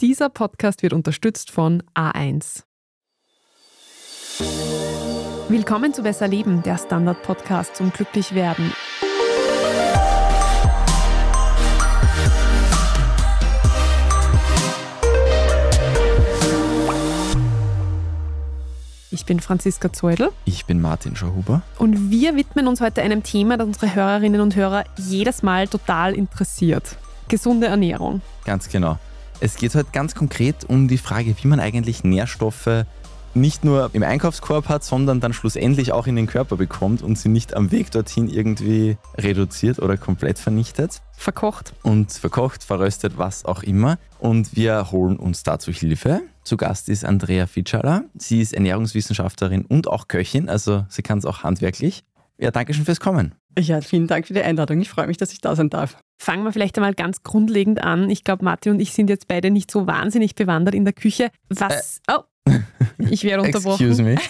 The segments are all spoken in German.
Dieser Podcast wird unterstützt von A1. Willkommen zu Besser Leben, der Standard-Podcast zum Glücklichwerden. Ich bin Franziska Zeudel. Ich bin Martin Schauhuber. Und wir widmen uns heute einem Thema, das unsere Hörerinnen und Hörer jedes Mal total interessiert. Gesunde Ernährung. Ganz genau. Es geht heute ganz konkret um die Frage, wie man eigentlich Nährstoffe nicht nur im Einkaufskorb hat, sondern dann schlussendlich auch in den Körper bekommt und sie nicht am Weg dorthin irgendwie reduziert oder komplett vernichtet. Verkocht. Und verkocht, verröstet, was auch immer. Und wir holen uns dazu Hilfe. Zu Gast ist Andrea Fitschala. Sie ist Ernährungswissenschaftlerin und auch Köchin, also sie kann es auch handwerklich. Ja, danke schön fürs Kommen. Ja, vielen Dank für die Einladung. Ich freue mich, dass ich da sein darf. Fangen wir vielleicht einmal ganz grundlegend an. Ich glaube, Martin und ich sind jetzt beide nicht so wahnsinnig bewandert in der Küche. Was. Äh. Oh, ich werde unterbrochen. Excuse me.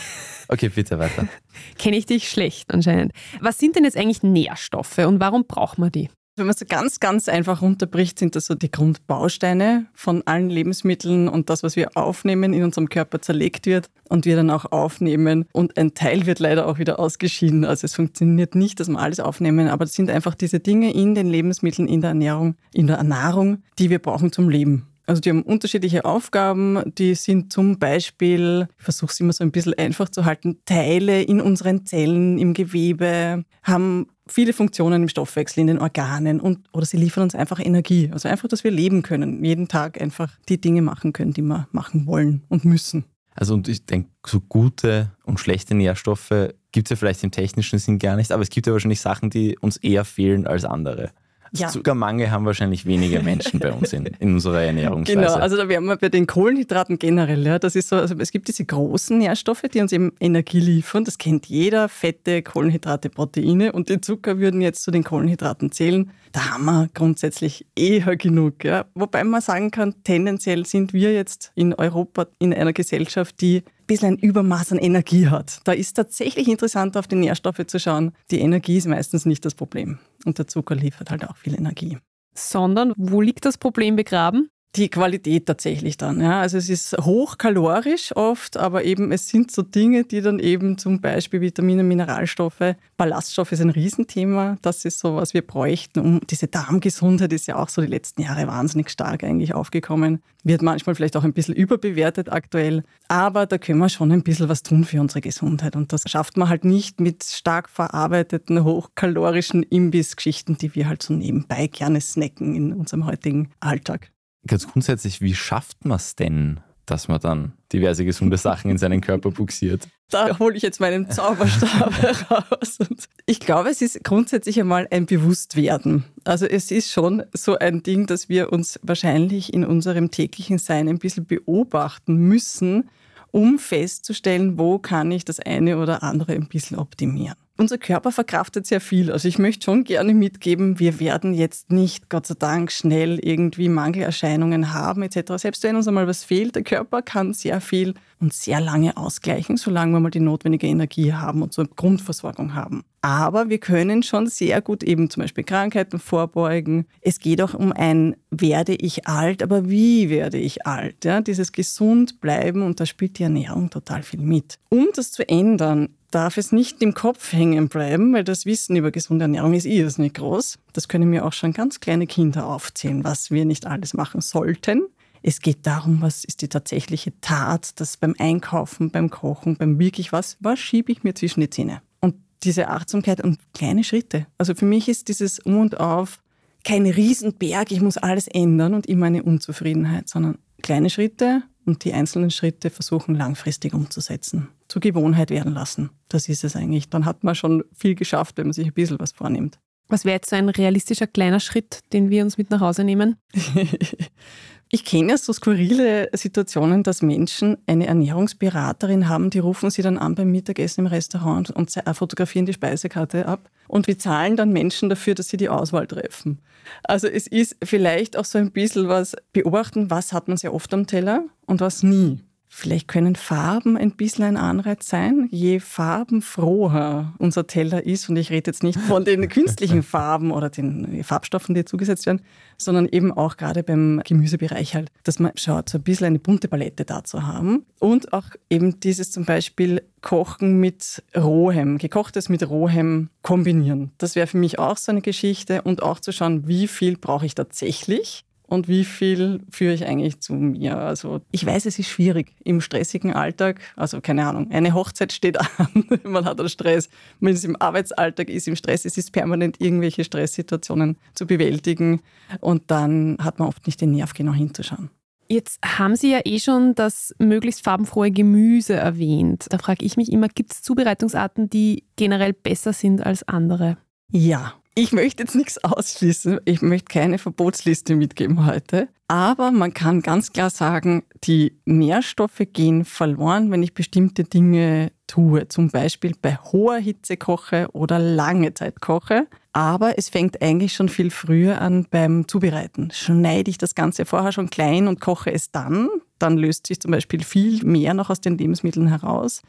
Okay, bitte weiter. Kenne ich dich schlecht anscheinend. Was sind denn jetzt eigentlich Nährstoffe und warum braucht man die? Wenn man es so ganz, ganz einfach runterbricht, sind das so die Grundbausteine von allen Lebensmitteln und das, was wir aufnehmen, in unserem Körper zerlegt wird und wir dann auch aufnehmen. Und ein Teil wird leider auch wieder ausgeschieden. Also es funktioniert nicht, dass wir alles aufnehmen, aber das sind einfach diese Dinge in den Lebensmitteln, in der Ernährung, in der Nahrung, die wir brauchen zum Leben. Also die haben unterschiedliche Aufgaben. Die sind zum Beispiel, ich versuche es immer so ein bisschen einfach zu halten, Teile in unseren Zellen, im Gewebe, haben viele Funktionen im Stoffwechsel, in den Organen und oder sie liefern uns einfach Energie. Also einfach, dass wir leben können, jeden Tag einfach die Dinge machen können, die wir machen wollen und müssen. Also und ich denke, so gute und schlechte Nährstoffe gibt es ja vielleicht im technischen Sinn gar nicht, aber es gibt ja wahrscheinlich Sachen, die uns eher fehlen als andere. Ja. Zuckermangel haben wahrscheinlich weniger Menschen bei uns in, in unserer Ernährungsweise. Genau, also da wären wir bei den Kohlenhydraten generell. Ja, das ist so, also es gibt diese großen Nährstoffe, die uns eben Energie liefern. Das kennt jeder, Fette, Kohlenhydrate, Proteine. Und die Zucker würden jetzt zu den Kohlenhydraten zählen. Da haben wir grundsätzlich eher genug. Ja. Wobei man sagen kann, tendenziell sind wir jetzt in Europa in einer Gesellschaft, die bisschen ein Übermaß an Energie hat. Da ist tatsächlich interessant, auf die Nährstoffe zu schauen. Die Energie ist meistens nicht das Problem. Und der Zucker liefert halt auch viel Energie. Sondern wo liegt das Problem begraben? Die Qualität tatsächlich dann. Ja. Also es ist hochkalorisch oft, aber eben es sind so Dinge, die dann eben zum Beispiel Vitamine, Mineralstoffe, Ballaststoffe ist ein Riesenthema. Das ist so, was wir bräuchten. Um diese Darmgesundheit ist ja auch so die letzten Jahre wahnsinnig stark eigentlich aufgekommen. Wird manchmal vielleicht auch ein bisschen überbewertet aktuell. Aber da können wir schon ein bisschen was tun für unsere Gesundheit. Und das schafft man halt nicht mit stark verarbeiteten, hochkalorischen Imbissgeschichten, die wir halt so nebenbei gerne snacken in unserem heutigen Alltag ganz grundsätzlich, wie schafft man es denn, dass man dann diverse gesunde Sachen in seinen Körper buxiert? Da hole ich jetzt meinen Zauberstab heraus. Ich glaube, es ist grundsätzlich einmal ein Bewusstwerden. Also es ist schon so ein Ding, dass wir uns wahrscheinlich in unserem täglichen Sein ein bisschen beobachten müssen, um festzustellen, wo kann ich das eine oder andere ein bisschen optimieren unser Körper verkraftet sehr viel. Also ich möchte schon gerne mitgeben, wir werden jetzt nicht, Gott sei Dank, schnell irgendwie Mangelerscheinungen haben etc. Selbst wenn uns einmal was fehlt, der Körper kann sehr viel und sehr lange ausgleichen, solange wir mal die notwendige Energie haben und so eine Grundversorgung haben. Aber wir können schon sehr gut eben zum Beispiel Krankheiten vorbeugen. Es geht auch um ein, werde ich alt, aber wie werde ich alt? Ja, dieses gesund bleiben und da spielt die Ernährung total viel mit. Um das zu ändern, darf es nicht im Kopf hängen bleiben, weil das Wissen über gesunde Ernährung ist irrsinnig groß. Das können mir auch schon ganz kleine Kinder aufzählen, was wir nicht alles machen sollten. Es geht darum, was ist die tatsächliche Tat, das beim Einkaufen, beim Kochen, beim wirklich was, was schiebe ich mir zwischen die Zähne? Und diese Achtsamkeit und kleine Schritte. Also für mich ist dieses Um und Auf kein Riesenberg, ich muss alles ändern und immer eine Unzufriedenheit, sondern kleine Schritte und die einzelnen Schritte versuchen langfristig umzusetzen. Zur Gewohnheit werden lassen. Das ist es eigentlich. Dann hat man schon viel geschafft, wenn man sich ein bisschen was vornimmt. Was wäre jetzt so ein realistischer kleiner Schritt, den wir uns mit nach Hause nehmen? Ich kenne ja so skurrile Situationen, dass Menschen eine Ernährungsberaterin haben, die rufen sie dann an beim Mittagessen im Restaurant und fotografieren die Speisekarte ab. Und wir zahlen dann Menschen dafür, dass sie die Auswahl treffen. Also es ist vielleicht auch so ein bisschen was beobachten, was hat man sehr oft am Teller und was nie. Vielleicht können Farben ein bisschen ein Anreiz sein. Je farbenfroher unser Teller ist, und ich rede jetzt nicht von den künstlichen Farben oder den Farbstoffen, die zugesetzt werden, sondern eben auch gerade beim Gemüsebereich halt, dass man schaut, so ein bisschen eine bunte Palette da zu haben. Und auch eben dieses zum Beispiel Kochen mit Rohem, gekochtes mit Rohem kombinieren. Das wäre für mich auch so eine Geschichte und auch zu schauen, wie viel brauche ich tatsächlich und wie viel führe ich eigentlich zu mir. Also ich weiß, es ist schwierig im stressigen Alltag. Also keine Ahnung, eine Hochzeit steht an, man hat einen Stress, man ist im Arbeitsalltag, ist im Stress, es ist permanent irgendwelche Stresssituationen zu bewältigen und dann hat man oft nicht den Nerv, genau hinzuschauen. Jetzt haben Sie ja eh schon das möglichst farbenfrohe Gemüse erwähnt. Da frage ich mich immer, gibt es Zubereitungsarten, die generell besser sind als andere? Ja, ich möchte jetzt nichts ausschließen. Ich möchte keine Verbotsliste mitgeben heute. Aber man kann ganz klar sagen, die Nährstoffe gehen verloren, wenn ich bestimmte Dinge tue. Zum Beispiel bei hoher Hitze koche oder lange Zeit koche. Aber es fängt eigentlich schon viel früher an beim Zubereiten. Schneide ich das Ganze vorher schon klein und koche es dann, dann löst sich zum Beispiel viel mehr noch aus den Lebensmitteln heraus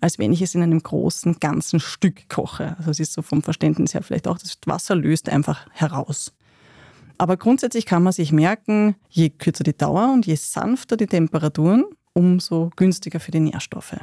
als wenn ich es in einem großen, ganzen Stück koche. Also es ist so vom Verständnis her vielleicht auch, das Wasser löst einfach heraus. Aber grundsätzlich kann man sich merken, je kürzer die Dauer und je sanfter die Temperaturen, umso günstiger für die Nährstoffe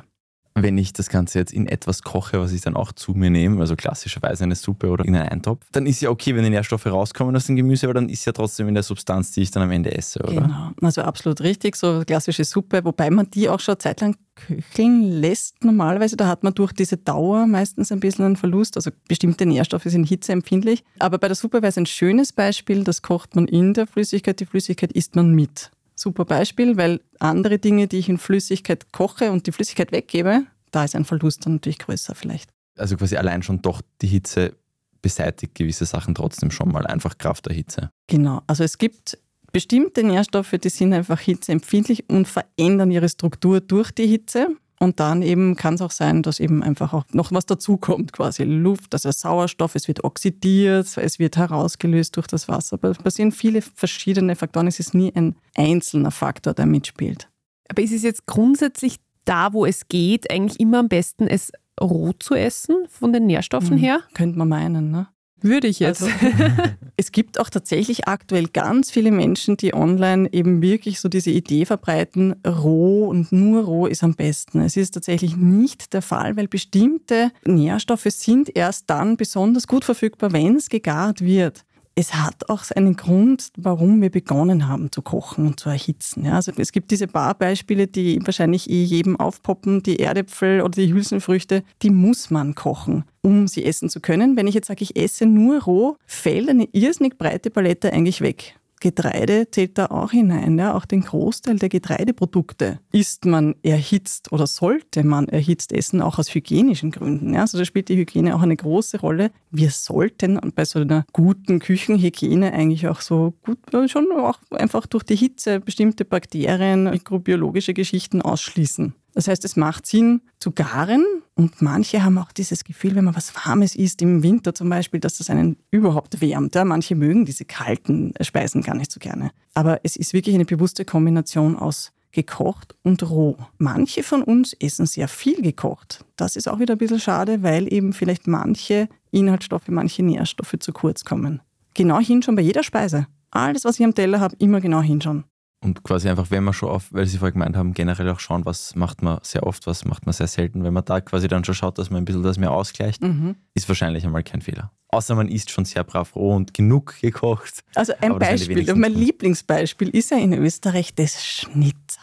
wenn ich das Ganze jetzt in etwas koche, was ich dann auch zu mir nehme, also klassischerweise eine Suppe oder in einen Eintopf, dann ist ja okay, wenn die Nährstoffe rauskommen aus dem Gemüse, aber dann ist ja trotzdem in der Substanz, die ich dann am Ende esse, oder? Genau, also absolut richtig, so klassische Suppe, wobei man die auch schon zeitlang köcheln lässt normalerweise. Da hat man durch diese Dauer meistens ein bisschen einen Verlust. Also bestimmte Nährstoffe sind hitzeempfindlich. Aber bei der Suppe wäre es ein schönes Beispiel, das kocht man in der Flüssigkeit, die Flüssigkeit isst man mit super Beispiel, weil andere Dinge, die ich in Flüssigkeit koche und die Flüssigkeit weggebe, da ist ein Verlust dann natürlich größer vielleicht. Also quasi allein schon doch die Hitze beseitigt gewisse Sachen trotzdem schon mal, einfach Kraft der Hitze. Genau, also es gibt bestimmte Nährstoffe, die sind einfach hitzeempfindlich und verändern ihre Struktur durch die Hitze. Und dann eben kann es auch sein, dass eben einfach auch noch was dazukommt, quasi Luft, also Sauerstoff, es wird oxidiert, es wird herausgelöst durch das Wasser. Aber es passieren viele verschiedene Faktoren. Es ist nie ein einzelner Faktor, der mitspielt. Aber ist es jetzt grundsätzlich da, wo es geht, eigentlich immer am besten, es roh zu essen, von den Nährstoffen hm, her? Könnte man meinen, ne? Würde ich jetzt. Also, es gibt auch tatsächlich aktuell ganz viele Menschen, die online eben wirklich so diese Idee verbreiten, roh und nur roh ist am besten. Es ist tatsächlich nicht der Fall, weil bestimmte Nährstoffe sind erst dann besonders gut verfügbar, wenn es gegart wird es hat auch einen Grund, warum wir begonnen haben zu kochen und zu erhitzen. Ja, also es gibt diese paar Beispiele, die wahrscheinlich eh jedem aufpoppen. Die Erdäpfel oder die Hülsenfrüchte, die muss man kochen, um sie essen zu können. Wenn ich jetzt sage, ich esse nur roh, fällt eine irrsinnig breite Palette eigentlich weg. Getreide zählt da auch hinein. Ja? Auch den Großteil der Getreideprodukte isst man erhitzt oder sollte man erhitzt essen, auch aus hygienischen Gründen. Ja? Also da spielt die Hygiene auch eine große Rolle. Wir sollten bei so einer guten Küchenhygiene eigentlich auch so gut, schon auch einfach durch die Hitze bestimmte Bakterien, mikrobiologische Geschichten ausschließen. Das heißt, es macht Sinn zu garen und manche haben auch dieses Gefühl, wenn man was Warmes isst, im Winter zum Beispiel, dass das einen überhaupt wärmt. Ja, manche mögen diese kalten Speisen gar nicht so gerne. Aber es ist wirklich eine bewusste Kombination aus gekocht und roh. Manche von uns essen sehr viel gekocht. Das ist auch wieder ein bisschen schade, weil eben vielleicht manche Inhaltsstoffe, manche Nährstoffe zu kurz kommen. Genau hinschauen bei jeder Speise. Alles, was ich am Teller habe, immer genau hinschauen. Und quasi einfach, wenn man schon auf, weil Sie vorher gemeint haben, generell auch schauen, was macht man sehr oft, was macht man sehr selten. Wenn man da quasi dann schon schaut, dass man ein bisschen das mehr ausgleicht, mhm. ist wahrscheinlich einmal kein Fehler. Außer man isst schon sehr brav roh und genug gekocht. Also ein Beispiel, mein Lieblingsbeispiel ist ja in Österreich das Schnitzel.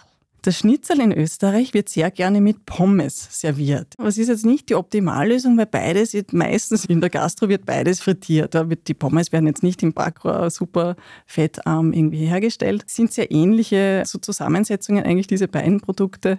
Das Schnitzel in Österreich wird sehr gerne mit Pommes serviert. Aber es ist jetzt nicht die Optimallösung, weil beides wird meistens in der Gastro wird beides frittiert. Die Pommes werden jetzt nicht im Backrohr super fettarm irgendwie hergestellt. Es sind sehr ähnliche so Zusammensetzungen eigentlich diese beiden Produkte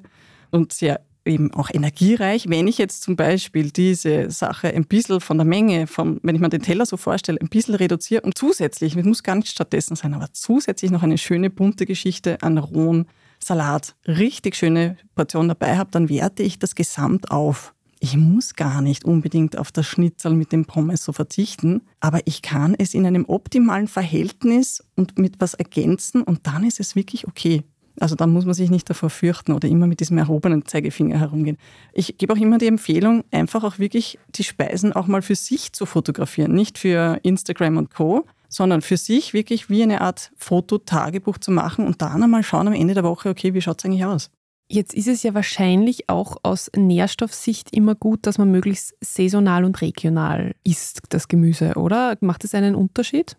und sehr eben auch energiereich. Wenn ich jetzt zum Beispiel diese Sache ein bisschen von der Menge, vom, wenn ich mir den Teller so vorstelle, ein bisschen reduziere und zusätzlich, es muss gar nicht stattdessen sein, aber zusätzlich noch eine schöne bunte Geschichte an rohen Salat, richtig schöne Portion dabei habe, dann werte ich das Gesamt auf. Ich muss gar nicht unbedingt auf das Schnitzel mit dem Pommes so verzichten, aber ich kann es in einem optimalen Verhältnis und mit was ergänzen und dann ist es wirklich okay. Also da muss man sich nicht davor fürchten oder immer mit diesem erhobenen Zeigefinger herumgehen. Ich gebe auch immer die Empfehlung, einfach auch wirklich die Speisen auch mal für sich zu fotografieren. Nicht für Instagram und Co., sondern für sich wirklich wie eine Art Fototagebuch zu machen und dann einmal schauen am Ende der Woche, okay, wie schaut es eigentlich aus? Jetzt ist es ja wahrscheinlich auch aus Nährstoffsicht immer gut, dass man möglichst saisonal und regional isst, das Gemüse, oder? Macht es einen Unterschied?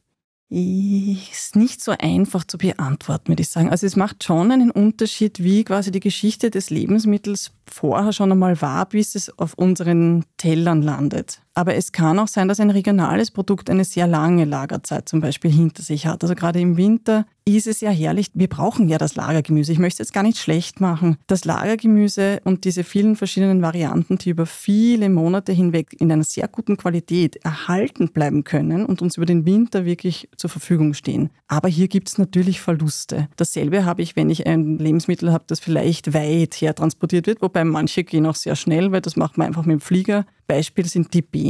Ist nicht so einfach zu beantworten, würde ich sagen. Also es macht schon einen Unterschied, wie quasi die Geschichte des Lebensmittels vorher schon einmal war, bis es auf unseren Tellern landet. Aber es kann auch sein, dass ein regionales Produkt eine sehr lange Lagerzeit zum Beispiel hinter sich hat. Also gerade im Winter ist es ja herrlich. Wir brauchen ja das Lagergemüse. Ich möchte es jetzt gar nicht schlecht machen. Das Lagergemüse und diese vielen verschiedenen Varianten, die über viele Monate hinweg in einer sehr guten Qualität erhalten bleiben können und uns über den Winter wirklich zur Verfügung stehen. Aber hier gibt es natürlich Verluste. Dasselbe habe ich, wenn ich ein Lebensmittel habe, das vielleicht weit her transportiert wird, wobei manche gehen auch sehr schnell, weil das macht man einfach mit dem Flieger. Beispiel sind die Beeren,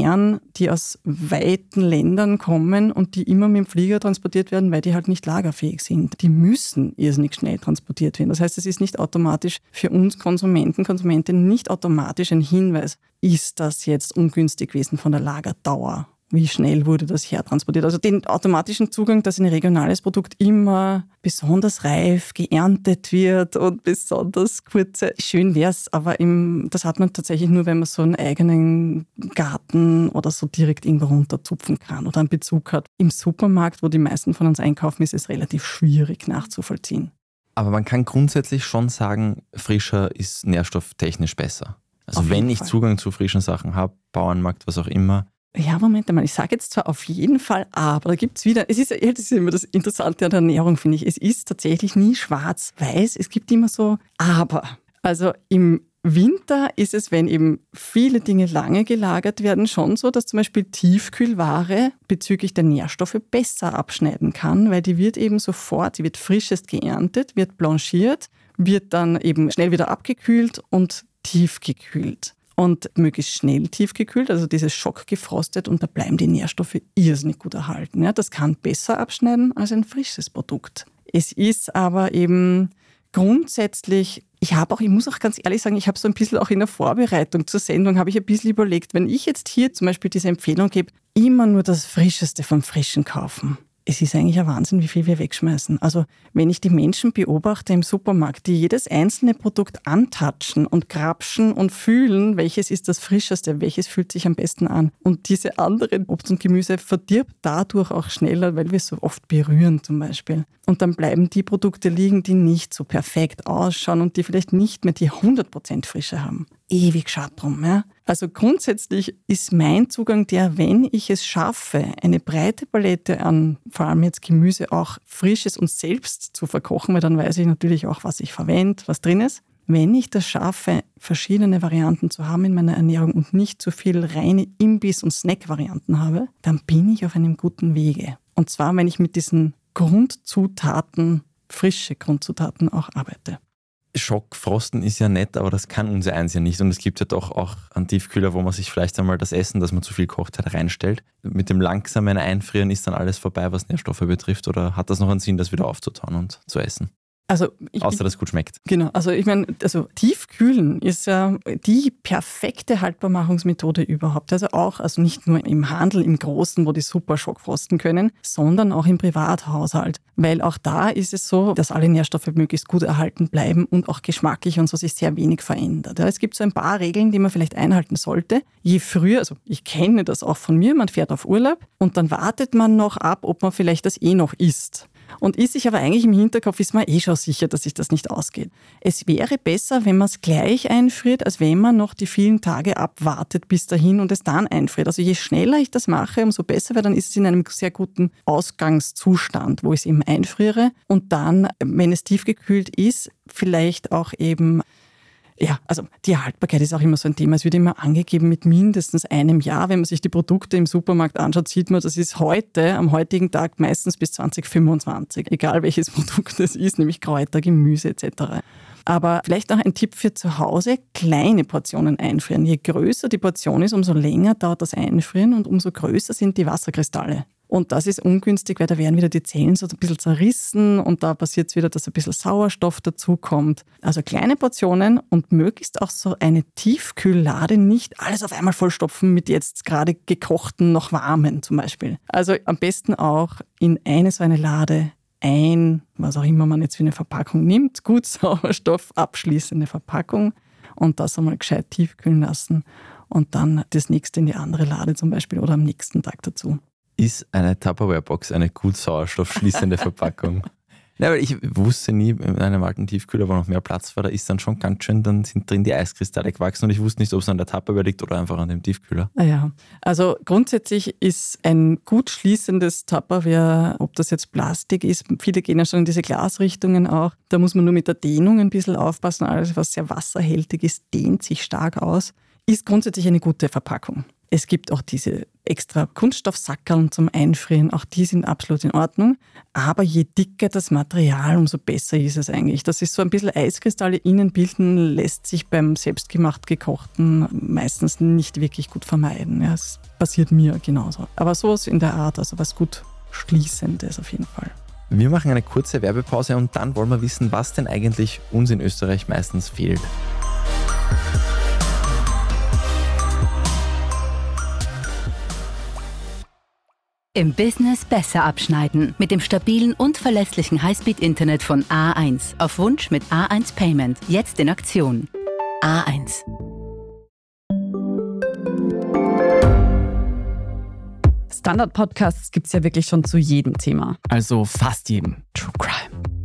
die aus weiten Ländern kommen und die immer mit dem Flieger transportiert werden, weil die halt nicht lagerfähig sind. Die müssen irrsinnig schnell transportiert werden. Das heißt, es ist nicht automatisch für uns Konsumenten, Konsumentinnen nicht automatisch ein Hinweis, ist das jetzt ungünstig gewesen von der Lagerdauer wie schnell wurde das hertransportiert. Also den automatischen Zugang, dass ein regionales Produkt immer besonders reif geerntet wird und besonders kurze. Schön wäre es, aber im, das hat man tatsächlich nur, wenn man so einen eigenen Garten oder so direkt irgendwo runterzupfen kann oder einen Bezug hat. Im Supermarkt, wo die meisten von uns einkaufen, ist es relativ schwierig nachzuvollziehen. Aber man kann grundsätzlich schon sagen, frischer ist nährstofftechnisch besser. Also wenn ich Fall. Zugang zu frischen Sachen habe, Bauernmarkt, was auch immer, ja, Moment einmal, ich sage jetzt zwar auf jeden Fall aber, da gibt es wieder, es ist, das ist immer das Interessante an der Ernährung, finde ich, es ist tatsächlich nie schwarz-weiß, es gibt immer so aber. Also im Winter ist es, wenn eben viele Dinge lange gelagert werden, schon so, dass zum Beispiel Tiefkühlware bezüglich der Nährstoffe besser abschneiden kann, weil die wird eben sofort, die wird frischest geerntet, wird blanchiert, wird dann eben schnell wieder abgekühlt und tiefgekühlt und möglichst schnell tiefgekühlt, also dieses Schock gefrostet und da bleiben die Nährstoffe irrsinnig gut erhalten. Ja, das kann besser abschneiden als ein frisches Produkt. Es ist aber eben grundsätzlich, ich habe auch, ich muss auch ganz ehrlich sagen, ich habe so ein bisschen auch in der Vorbereitung zur Sendung, habe ich ein bisschen überlegt, wenn ich jetzt hier zum Beispiel diese Empfehlung gebe, immer nur das Frischeste vom Frischen kaufen es ist eigentlich ein Wahnsinn, wie viel wir wegschmeißen. Also wenn ich die Menschen beobachte im Supermarkt, die jedes einzelne Produkt antatschen und grapschen und fühlen, welches ist das frischeste, welches fühlt sich am besten an. Und diese anderen Obst und Gemüse verdirbt dadurch auch schneller, weil wir es so oft berühren zum Beispiel. Und dann bleiben die Produkte liegen, die nicht so perfekt ausschauen und die vielleicht nicht mehr die 100% Frische haben. Ewig schade drum. Ja? Also grundsätzlich ist mein Zugang der, wenn ich es schaffe, eine breite Palette an vor allem jetzt Gemüse auch frisches und selbst zu verkochen, weil dann weiß ich natürlich auch, was ich verwende, was drin ist. Wenn ich das schaffe, verschiedene Varianten zu haben in meiner Ernährung und nicht zu viel reine Imbiss- und Snack-Varianten habe, dann bin ich auf einem guten Wege. Und zwar, wenn ich mit diesen Grundzutaten, frische Grundzutaten auch arbeite. Schockfrosten ist ja nett, aber das kann unser eins ja nicht. Und es gibt ja doch auch einen Tiefkühler, wo man sich vielleicht einmal das Essen, das man zu viel kocht hat, reinstellt. Mit dem langsamen Einfrieren ist dann alles vorbei, was Nährstoffe betrifft. Oder hat das noch einen Sinn, das wieder aufzutauen und zu essen? Also ich, Außer, dass es gut schmeckt. Genau, also ich meine, also Tiefkühlen ist ja die perfekte Haltbarmachungsmethode überhaupt. Also auch, also nicht nur im Handel, im Großen, wo die super schockfrosten können, sondern auch im Privathaushalt. Weil auch da ist es so, dass alle Nährstoffe möglichst gut erhalten bleiben und auch geschmacklich und so sich sehr wenig verändert. Ja, es gibt so ein paar Regeln, die man vielleicht einhalten sollte. Je früher, also ich kenne das auch von mir, man fährt auf Urlaub und dann wartet man noch ab, ob man vielleicht das eh noch isst und ist sich aber eigentlich im Hinterkopf, ist man eh schon sicher, dass sich das nicht ausgeht. Es wäre besser, wenn man es gleich einfriert, als wenn man noch die vielen Tage abwartet bis dahin und es dann einfriert. Also je schneller ich das mache, umso besser, weil dann ist es in einem sehr guten Ausgangszustand, wo ich es eben einfriere und dann, wenn es tiefgekühlt ist, vielleicht auch eben ja, also die Haltbarkeit ist auch immer so ein Thema. Es wird immer angegeben mit mindestens einem Jahr. Wenn man sich die Produkte im Supermarkt anschaut, sieht man, das ist heute, am heutigen Tag meistens bis 2025, egal welches Produkt es ist, nämlich Kräuter, Gemüse etc. Aber vielleicht noch ein Tipp für zu Hause, kleine Portionen einfrieren. Je größer die Portion ist, umso länger dauert das Einfrieren und umso größer sind die Wasserkristalle. Und das ist ungünstig, weil da werden wieder die Zellen so ein bisschen zerrissen und da passiert es wieder, dass ein bisschen Sauerstoff dazukommt. Also kleine Portionen und möglichst auch so eine Tiefkühllade, nicht alles auf einmal vollstopfen mit jetzt gerade gekochten, noch warmen zum Beispiel. Also am besten auch in eine so eine Lade ein, was auch immer man jetzt für eine Verpackung nimmt, gut Sauerstoff abschließende Verpackung und das einmal gescheit tiefkühlen lassen und dann das nächste in die andere Lade zum Beispiel oder am nächsten Tag dazu ist eine Tupperware-Box eine gut sauerstoffschließende Verpackung? Ja, weil ich wusste nie, in einem alten Tiefkühler, wo noch mehr Platz war, da ist dann schon ganz schön, dann sind drin die Eiskristalle gewachsen und ich wusste nicht, ob es an der Tupperware liegt oder einfach an dem Tiefkühler. Ah ja, also grundsätzlich ist ein gut schließendes Tupperware, ob das jetzt Plastik ist, viele gehen ja schon in diese Glasrichtungen auch, da muss man nur mit der Dehnung ein bisschen aufpassen, alles was sehr wasserhältig ist, dehnt sich stark aus, ist grundsätzlich eine gute Verpackung. Es gibt auch diese extra Kunststoffsackerln zum Einfrieren, auch die sind absolut in Ordnung. Aber je dicker das Material, umso besser ist es eigentlich. Das ist so ein bisschen Eiskristalle innen bilden, lässt sich beim selbstgemacht gekochten meistens nicht wirklich gut vermeiden. Ja, es passiert mir genauso. Aber sowas in der Art, also was gut Schließendes auf jeden Fall. Wir machen eine kurze Werbepause und dann wollen wir wissen, was denn eigentlich uns in Österreich meistens fehlt. Im Business besser abschneiden. Mit dem stabilen und verlässlichen Highspeed-Internet von A1. Auf Wunsch mit A1 Payment. Jetzt in Aktion. A1. Standard-Podcasts gibt es ja wirklich schon zu jedem Thema. Also fast jedem. True Crime.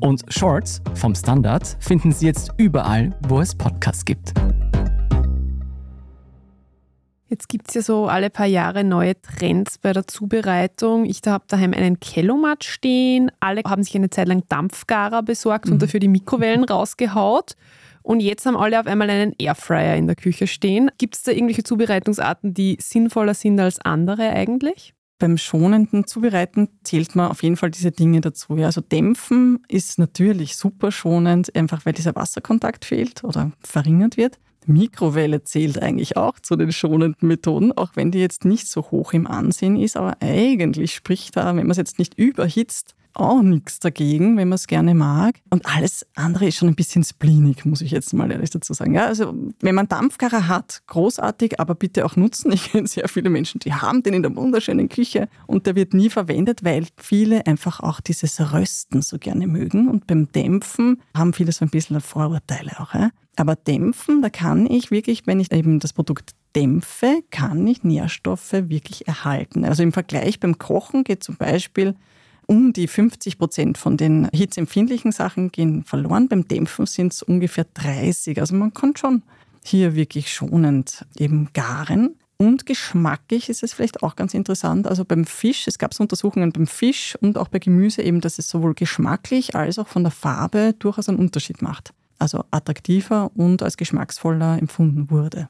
Und Shorts vom Standard finden Sie jetzt überall, wo es Podcasts gibt. Jetzt gibt es ja so alle paar Jahre neue Trends bei der Zubereitung. Ich habe daheim einen Kellomat stehen. Alle haben sich eine Zeit lang Dampfgarer besorgt mhm. und dafür die Mikrowellen rausgehaut. Und jetzt haben alle auf einmal einen Airfryer in der Küche stehen. Gibt es da irgendwelche Zubereitungsarten, die sinnvoller sind als andere eigentlich? Beim schonenden Zubereiten zählt man auf jeden Fall diese Dinge dazu. Ja, also Dämpfen ist natürlich super schonend, einfach weil dieser Wasserkontakt fehlt oder verringert wird. Mikrowelle zählt eigentlich auch zu den schonenden Methoden, auch wenn die jetzt nicht so hoch im Ansehen ist, aber eigentlich spricht da, wenn man es jetzt nicht überhitzt, auch nichts dagegen, wenn man es gerne mag. Und alles andere ist schon ein bisschen spleenig, muss ich jetzt mal ehrlich dazu sagen. Ja, also wenn man Dampfgarer hat, großartig, aber bitte auch nutzen. Ich kenne sehr viele Menschen, die haben den in der wunderschönen Küche und der wird nie verwendet, weil viele einfach auch dieses Rösten so gerne mögen. Und beim Dämpfen haben viele so ein bisschen Vorurteile auch. Ja? Aber dämpfen, da kann ich wirklich, wenn ich eben das Produkt dämpfe, kann ich Nährstoffe wirklich erhalten. Also im Vergleich beim Kochen geht zum Beispiel um die 50 Prozent von den hitzeempfindlichen Sachen gehen verloren. Beim Dämpfen sind es ungefähr 30. Also man kann schon hier wirklich schonend eben garen. Und geschmacklich ist es vielleicht auch ganz interessant. Also beim Fisch, es gab so Untersuchungen beim Fisch und auch bei Gemüse eben, dass es sowohl geschmacklich als auch von der Farbe durchaus einen Unterschied macht. Also attraktiver und als geschmacksvoller empfunden wurde.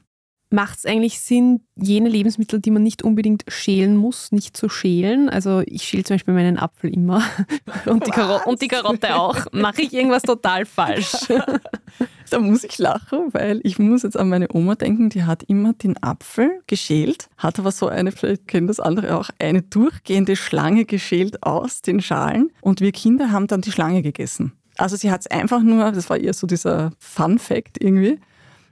Macht es eigentlich Sinn, jene Lebensmittel, die man nicht unbedingt schälen muss, nicht zu schälen? Also ich schäle zum Beispiel meinen Apfel immer und die, Karo und die Karotte auch. Mache ich irgendwas total falsch? da muss ich lachen, weil ich muss jetzt an meine Oma denken, die hat immer den Apfel geschält, hat aber so eine, vielleicht kennen das andere auch, eine durchgehende Schlange geschält aus den Schalen und wir Kinder haben dann die Schlange gegessen. Also sie hat es einfach nur, das war eher so dieser Fun-Fact irgendwie,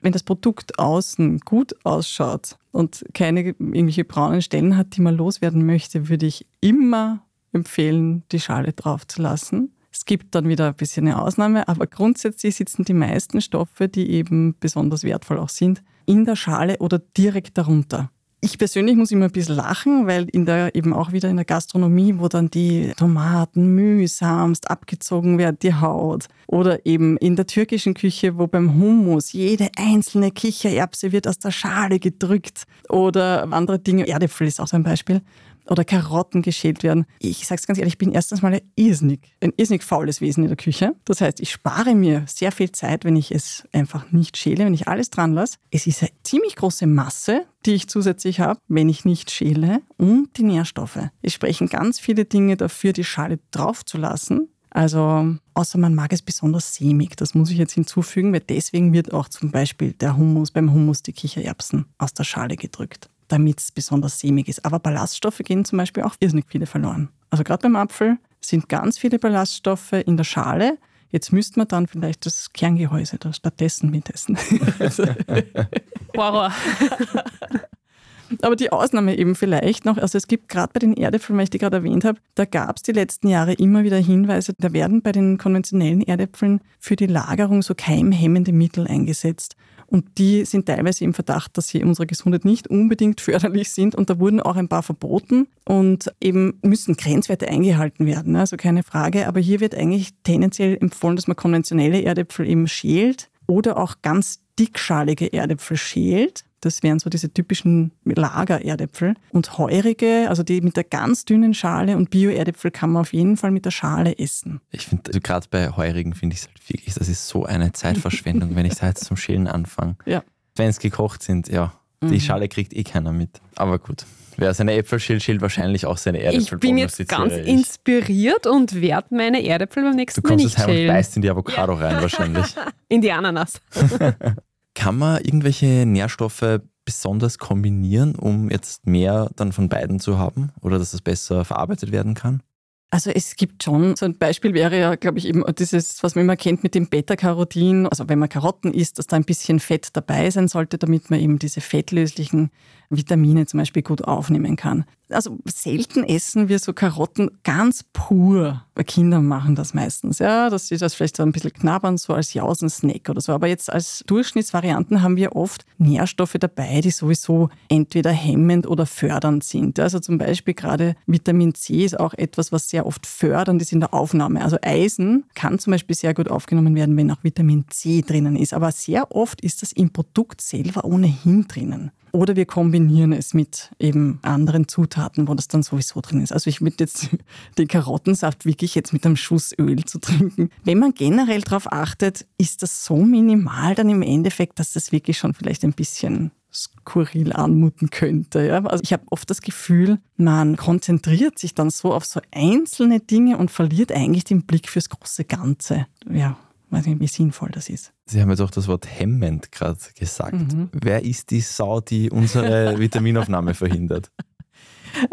wenn das Produkt außen gut ausschaut und keine irgendwelche braunen Stellen hat, die man loswerden möchte, würde ich immer empfehlen, die Schale drauf zu lassen. Es gibt dann wieder ein bisschen eine Ausnahme, aber grundsätzlich sitzen die meisten Stoffe, die eben besonders wertvoll auch sind, in der Schale oder direkt darunter. Ich persönlich muss immer ein bisschen lachen, weil in der eben auch wieder in der Gastronomie, wo dann die Tomaten mühsamst abgezogen werden, die Haut. Oder eben in der türkischen Küche, wo beim Hummus jede einzelne Kichererbse wird aus der Schale gedrückt. Oder andere Dinge, Erdäpfel ist auch so ein Beispiel. Oder Karotten geschält werden. Ich sage es ganz ehrlich, ich bin erstens mal ein irrsinnig, ein irrsinnig faules Wesen in der Küche. Das heißt, ich spare mir sehr viel Zeit, wenn ich es einfach nicht schäle, wenn ich alles dran lasse. Es ist eine ziemlich große Masse, die ich zusätzlich habe, wenn ich nicht schäle und die Nährstoffe. Es sprechen ganz viele Dinge dafür, die Schale drauf zu lassen. Also, außer man mag es besonders sämig, das muss ich jetzt hinzufügen, weil deswegen wird auch zum Beispiel der Hummus, beim Hummus die Kichererbsen aus der Schale gedrückt, damit es besonders sämig ist. Aber Ballaststoffe gehen zum Beispiel auch irrsinnig viele verloren. Also gerade beim Apfel sind ganz viele Ballaststoffe in der Schale. Jetzt müsste man dann vielleicht das Kerngehäuse da stattdessen mitessen. Horror. Aber die Ausnahme eben vielleicht noch, also es gibt gerade bei den Erdäpfeln, weil ich die gerade erwähnt habe, da gab es die letzten Jahre immer wieder Hinweise, da werden bei den konventionellen Erdäpfeln für die Lagerung so keimhemmende Mittel eingesetzt. Und die sind teilweise im Verdacht, dass sie unserer Gesundheit nicht unbedingt förderlich sind. Und da wurden auch ein paar verboten und eben müssen Grenzwerte eingehalten werden. Ne? Also keine Frage. Aber hier wird eigentlich tendenziell empfohlen, dass man konventionelle Erdäpfel eben schält oder auch ganz dickschalige Erdäpfel schält. Das wären so diese typischen Lagererdäpfel. Und heurige, also die mit der ganz dünnen Schale und Bio-Erdäpfel kann man auf jeden Fall mit der Schale essen. Ich finde, also gerade bei heurigen finde ich es halt wirklich, das ist so eine Zeitverschwendung, wenn ich da jetzt zum Schälen anfange. Ja. Wenn es gekocht sind, ja, die Mhm. Schale kriegt eh keiner mit. Aber gut. Wer seine Äpfel schält, schält wahrscheinlich auch seine Ich Erdäpfel. bin jetzt ganz ich. inspiriert und werde meine Erdäpfel beim Du nächsten Mal kommst nicht jetzt heim und schälen. beißt in die Avocado rein wahrscheinlich. In die Ananas. Kann man irgendwelche Nährstoffe besonders kombinieren, um jetzt mehr dann von beiden zu haben oder dass es besser verarbeitet werden kann? Also es gibt schon, so ein Beispiel wäre ja, glaube ich, eben dieses, was man immer kennt mit dem Beta-Carotin. Also wenn man Karotten isst, dass da ein bisschen Fett dabei sein sollte, damit man eben diese fettlöslichen Vitamine zum Beispiel gut aufnehmen kann. Also selten essen wir so Karotten ganz pur. Kinder machen das meistens. Ja, dass sie das vielleicht so ein bisschen knabbern, so als Jausensnack oder so. Aber jetzt als Durchschnittsvarianten haben wir oft Nährstoffe dabei, die sowieso entweder hemmend oder fördernd sind. Also zum Beispiel gerade Vitamin C ist auch etwas, was sehr oft fördernd ist in der Aufnahme. Also Eisen kann zum Beispiel sehr gut aufgenommen werden, wenn auch Vitamin C drinnen ist. Aber sehr oft ist das im Produkt selber ohnehin drinnen. Oder wir kombinieren es mit eben anderen Zutaten, wo das dann sowieso drin ist. Also ich würde jetzt den Karottensaft wirklich jetzt mit einem Schuss Öl zu trinken. Wenn man generell darauf achtet, ist das so minimal dann im Endeffekt, dass das wirklich schon vielleicht ein bisschen skurril anmuten könnte. Ja? Also ich habe oft das Gefühl, man konzentriert sich dann so auf so einzelne Dinge und verliert eigentlich den Blick fürs große Ganze. Ja, weiß nicht, wie sinnvoll das ist. Sie haben jetzt auch das Wort hemmend gerade gesagt. Mhm. Wer ist die Sau, die unsere Vitaminaufnahme verhindert?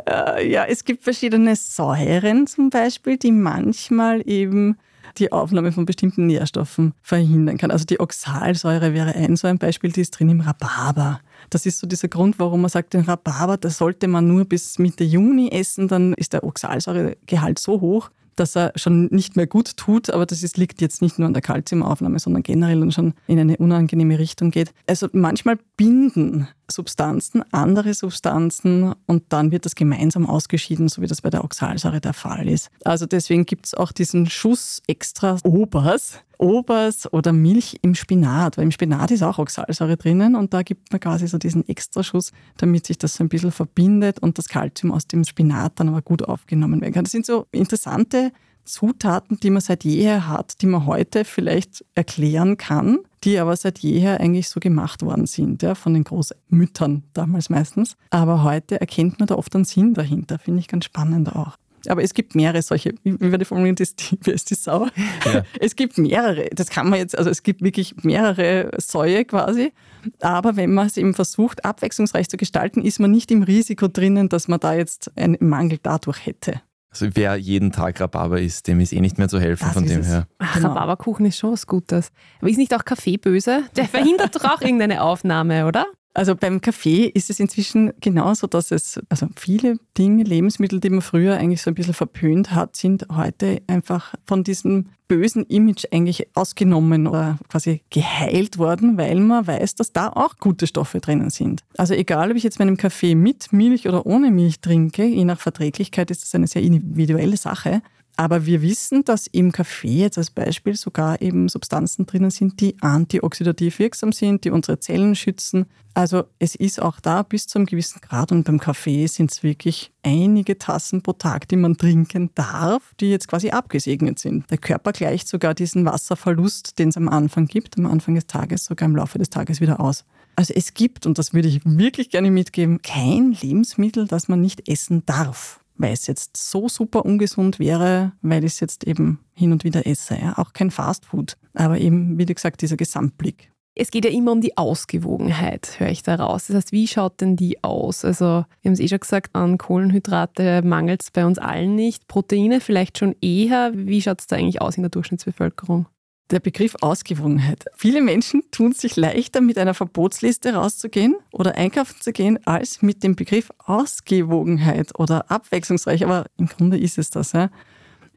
Äh, ja, es gibt verschiedene Säuren zum Beispiel, die manchmal eben die Aufnahme von bestimmten Nährstoffen verhindern kann. Also die Oxalsäure wäre ein so ein Beispiel, die ist drin im Rhabarber. Das ist so dieser Grund, warum man sagt, den Rhabarber, das sollte man nur bis Mitte Juni essen, dann ist der Oxalsäuregehalt so hoch, dass er schon nicht mehr gut tut, aber das ist, liegt jetzt nicht nur an der Kalziumaufnahme, sondern generell und schon in eine unangenehme Richtung geht. Also manchmal binden Substanzen andere Substanzen und dann wird das gemeinsam ausgeschieden, so wie das bei der Oxalsäure der Fall ist. Also deswegen gibt es auch diesen Schuss extra Obers, Obers oder Milch im Spinat, weil im Spinat ist auch Oxalsäure drinnen und da gibt man quasi so diesen Extraschuss, damit sich das so ein bisschen verbindet und das Kalzium aus dem Spinat dann aber gut aufgenommen werden kann. Das sind so interessante Zutaten, die man seit jeher hat, die man heute vielleicht erklären kann, die aber seit jeher eigentlich so gemacht worden sind, ja, von den Großmüttern damals meistens. Aber heute erkennt man da oft einen Sinn dahinter, finde ich ganz spannend auch. Aber es gibt mehrere solche, wie war die Formulierung, das, wer ist die Sau? Ja. Es gibt mehrere, das kann man jetzt, also es gibt wirklich mehrere Säue quasi. Aber wenn man es eben versucht, abwechslungsreich zu gestalten, ist man nicht im Risiko drinnen, dass man da jetzt einen Mangel dadurch hätte. Also wer jeden Tag Rhabarber isst, dem ist eh nicht mehr zu helfen Das von dem es. her. Ach, Genau. Rhabarberkuchen ist schon was Gutes. Aber ist nicht auch Kaffee böse? Der verhindert doch auch irgendeine Aufnahme, oder? Also beim Kaffee ist es inzwischen genauso, dass es, also viele Dinge, Lebensmittel, die man früher eigentlich so ein bisschen verpönt hat, sind heute einfach von diesem bösen Image eigentlich ausgenommen oder quasi geheilt worden, weil man weiß, dass da auch gute Stoffe drinnen sind. Also egal, ob ich jetzt meinen Kaffee mit Milch oder ohne Milch trinke, je nach Verträglichkeit ist das eine sehr individuelle Sache. Aber wir wissen, dass im Kaffee jetzt als Beispiel sogar eben Substanzen drinnen sind, die antioxidativ wirksam sind, die unsere Zellen schützen. Also es ist auch da bis zu einem gewissen Grad und beim Kaffee sind es wirklich einige Tassen pro Tag, die man trinken darf, die jetzt quasi abgesegnet sind. Der Körper gleicht sogar diesen Wasserverlust, den es am Anfang gibt, am Anfang des Tages, sogar im Laufe des Tages wieder aus. Also es gibt, und das würde ich wirklich gerne mitgeben, kein Lebensmittel, das man nicht essen darf weil es jetzt so super ungesund wäre, weil ich es jetzt eben hin und wieder esse. Ja? Auch kein Fastfood, aber eben, wie gesagt, dieser Gesamtblick. Es geht ja immer um die Ausgewogenheit, höre ich da raus. Das heißt, wie schaut denn die aus? Also, wir haben es eh schon gesagt, an Kohlenhydrate mangelt es bei uns allen nicht. Proteine vielleicht schon eher. Wie schaut es da eigentlich aus in der Durchschnittsbevölkerung? Der Begriff Ausgewogenheit. Viele Menschen tun sich leichter, mit einer Verbotsliste rauszugehen oder einkaufen zu gehen, als mit dem Begriff Ausgewogenheit oder abwechslungsreich. Aber im Grunde ist es das. Ja?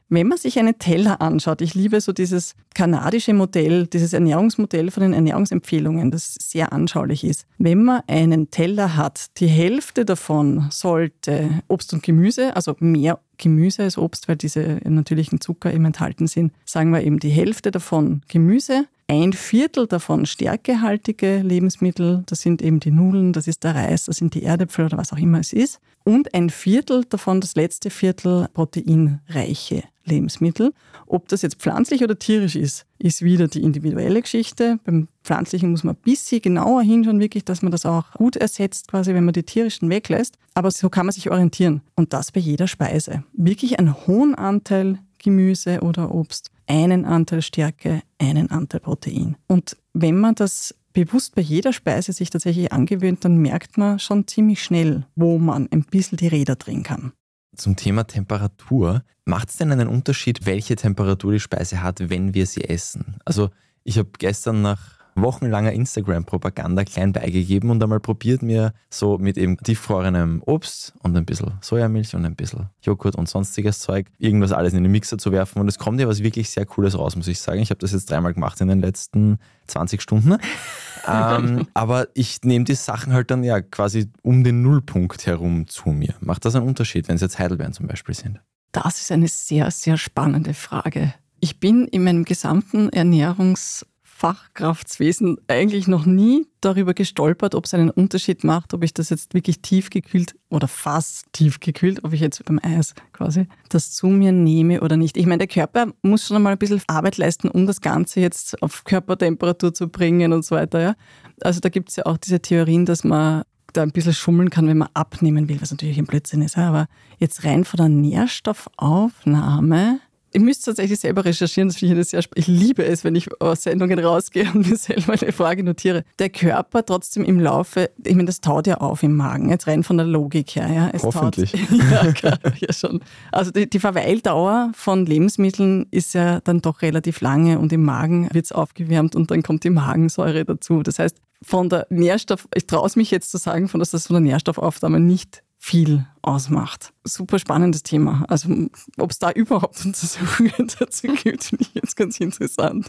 Wenn man sich einen Teller anschaut, ich liebe so dieses kanadische Modell, dieses Ernährungsmodell von den Ernährungsempfehlungen, das sehr anschaulich ist. Wenn man einen Teller hat, die Hälfte davon sollte Obst und Gemüse, also mehr Gemüse als Obst, weil diese natürlichen Zucker eben enthalten sind, sagen wir eben die Hälfte davon Gemüse, ein Viertel davon stärkehaltige Lebensmittel, das sind eben die Nudeln, das ist der Reis, das sind die Erdäpfel oder was auch immer es ist. Und ein Viertel davon, das letzte Viertel, proteinreiche Lebensmittel. Ob das jetzt pflanzlich oder tierisch ist, ist wieder die individuelle Geschichte. Beim Pflanzlichen muss man ein bisschen genauer hinschauen, wirklich, dass man das auch gut ersetzt, quasi, wenn man die tierischen weglässt. Aber so kann man sich orientieren. Und das bei jeder Speise. Wirklich einen hohen Anteil Gemüse oder Obst, einen Anteil Stärke, einen Anteil Protein. Und wenn man das bewusst bei jeder Speise sich tatsächlich angewöhnt, dann merkt man schon ziemlich schnell, wo man ein bisschen die Räder drehen kann. Zum Thema Temperatur. Macht es denn einen Unterschied, welche Temperatur die Speise hat, wenn wir sie essen? Also ich habe gestern nach wochenlanger Instagram-Propaganda klein beigegeben und einmal probiert mir so mit eben tiefgefrorenem Obst und ein bisschen Sojamilch und ein bisschen Joghurt und sonstiges Zeug irgendwas alles in den Mixer zu werfen und es kommt ja was wirklich sehr Cooles raus, muss ich sagen. Ich habe das jetzt dreimal gemacht in den letzten 20 Stunden. Ähm, aber ich nehme die Sachen halt dann ja quasi um den Nullpunkt herum zu mir. Macht das einen Unterschied, wenn es jetzt Heidelbeeren zum Beispiel sind? Das ist eine sehr, sehr spannende Frage. Ich bin in meinem gesamten Ernährungs- Fachkraftswesen eigentlich noch nie darüber gestolpert, ob es einen Unterschied macht, ob ich das jetzt wirklich tiefgekühlt oder fast tiefgekühlt, ob ich jetzt beim Eis quasi das zu mir nehme oder nicht. Ich meine, der Körper muss schon einmal ein bisschen Arbeit leisten, um das Ganze jetzt auf Körpertemperatur zu bringen und so weiter. Ja? Also da gibt es ja auch diese Theorien, dass man da ein bisschen schummeln kann, wenn man abnehmen will, was natürlich ein Blödsinn ist. Aber jetzt rein von der Nährstoffaufnahme Ihr müsst tatsächlich selber recherchieren, das finde ich sehr Ich liebe es, wenn ich aus Sendungen rausgehe und mir selber eine Frage notiere. Der Körper trotzdem im Laufe, ich meine, das taut ja auf im Magen, jetzt rein von der Logik her. Ja. Es Hoffentlich. Taut, ja, klar, ja, schon. Also die, die Verweildauer von Lebensmitteln ist ja dann doch relativ lange und im Magen wird es aufgewärmt und dann kommt die Magensäure dazu. Das heißt, von der Nährstoff, ich traue es mich jetzt zu sagen, von dass das von der Nährstoffaufnahme nicht viel ausmacht. Super spannendes Thema. Also ob es da überhaupt Untersuchungen dazu gibt, finde ich jetzt ganz interessant.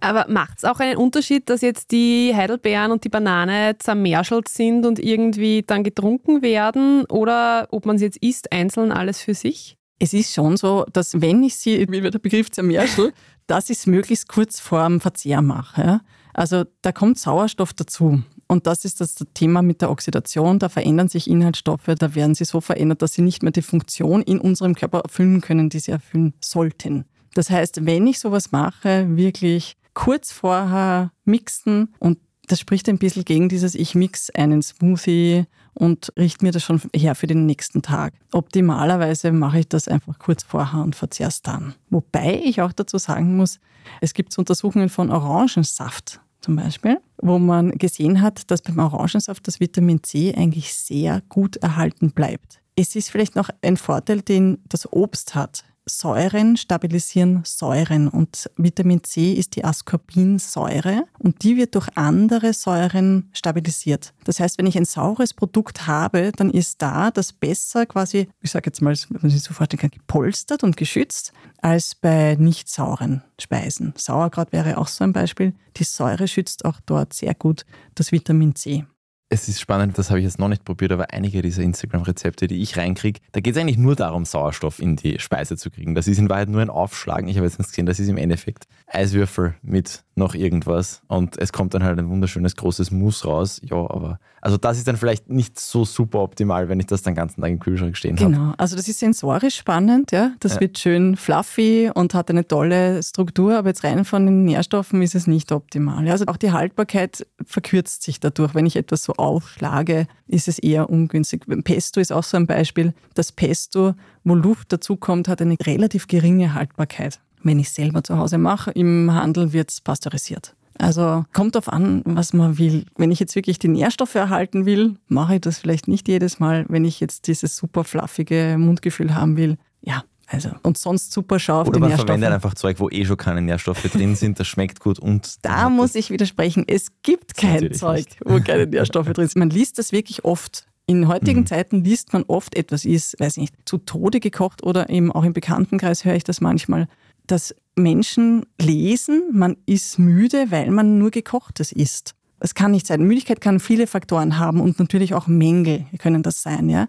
Aber macht es auch einen Unterschied, dass jetzt die Heidelbeeren und die Banane zermerschelt sind und irgendwie dann getrunken werden oder ob man sie jetzt isst, einzeln alles für sich? Es ist schon so, dass wenn ich sie, wie wird der Begriff zermerschel, dass ich es möglichst kurz vor dem Verzehr mache. Also da kommt Sauerstoff dazu. Und das ist das Thema mit der Oxidation. Da verändern sich Inhaltsstoffe, da werden sie so verändert, dass sie nicht mehr die Funktion in unserem Körper erfüllen können, die sie erfüllen sollten. Das heißt, wenn ich sowas mache, wirklich kurz vorher mixen und das spricht ein bisschen gegen dieses Ich mix einen Smoothie und richte mir das schon her für den nächsten Tag. Optimalerweise mache ich das einfach kurz vorher und verzehre es dann. Wobei ich auch dazu sagen muss, es gibt Untersuchungen von Orangensaft zum Beispiel, wo man gesehen hat, dass beim Orangensaft das Vitamin C eigentlich sehr gut erhalten bleibt. Es ist vielleicht noch ein Vorteil, den das Obst hat. Säuren stabilisieren Säuren und Vitamin C ist die Ascorbinsäure und die wird durch andere Säuren stabilisiert. Das heißt, wenn ich ein saures Produkt habe, dann ist da das besser quasi, ich sage jetzt mal, wenn man sich so vorstellen kann, gepolstert und geschützt als bei nicht sauren Speisen. Sauerkraut wäre auch so ein Beispiel. Die Säure schützt auch dort sehr gut das Vitamin C. Es ist spannend, das habe ich jetzt noch nicht probiert, aber einige dieser Instagram-Rezepte, die ich reinkriege, da geht es eigentlich nur darum, Sauerstoff in die Speise zu kriegen. Das ist in Wahrheit nur ein Aufschlagen. Ich habe jetzt nicht gesehen, das ist im Endeffekt Eiswürfel mit noch irgendwas und es kommt dann halt ein wunderschönes großes Mousse raus. Ja, aber also das ist dann vielleicht nicht so super optimal, wenn ich das den ganzen Tag im Kühlschrank stehen habe. Genau, also das ist sensorisch spannend, ja. Das Ja. wird schön fluffy und hat eine tolle Struktur, aber jetzt rein von den Nährstoffen ist es nicht optimal. Ja. Also auch die Haltbarkeit verkürzt sich dadurch. Wenn ich etwas so aufschlage, ist es eher ungünstig. Pesto ist auch so ein Beispiel. Das Pesto, wo Luft dazukommt, hat eine relativ geringe Haltbarkeit. Wenn ich es selber zu Hause mache, im Handel wird es pasteurisiert. Also kommt darauf an, was man will. Wenn ich jetzt wirklich die Nährstoffe erhalten will, mache ich das vielleicht nicht jedes Mal. Wenn ich jetzt dieses super fluffige Mundgefühl haben will, ja, also und sonst super scharf Oder die man Nährstoffe. verwendet einfach Zeug, wo eh schon keine Nährstoffe drin sind, das schmeckt gut und Da muss ich widersprechen. Es gibt kein Zeug, nicht. wo keine Nährstoffe drin sind. Man liest das wirklich oft. In heutigen Mhm. Zeiten liest man oft etwas, ist, weiß nicht, zu Tode gekocht oder eben auch im Bekanntenkreis höre ich das manchmal, dass Menschen lesen, man ist müde, weil man nur gekochtes isst. Es kann nicht sein. Müdigkeit kann viele Faktoren haben und natürlich auch Mängel können das sein, ja.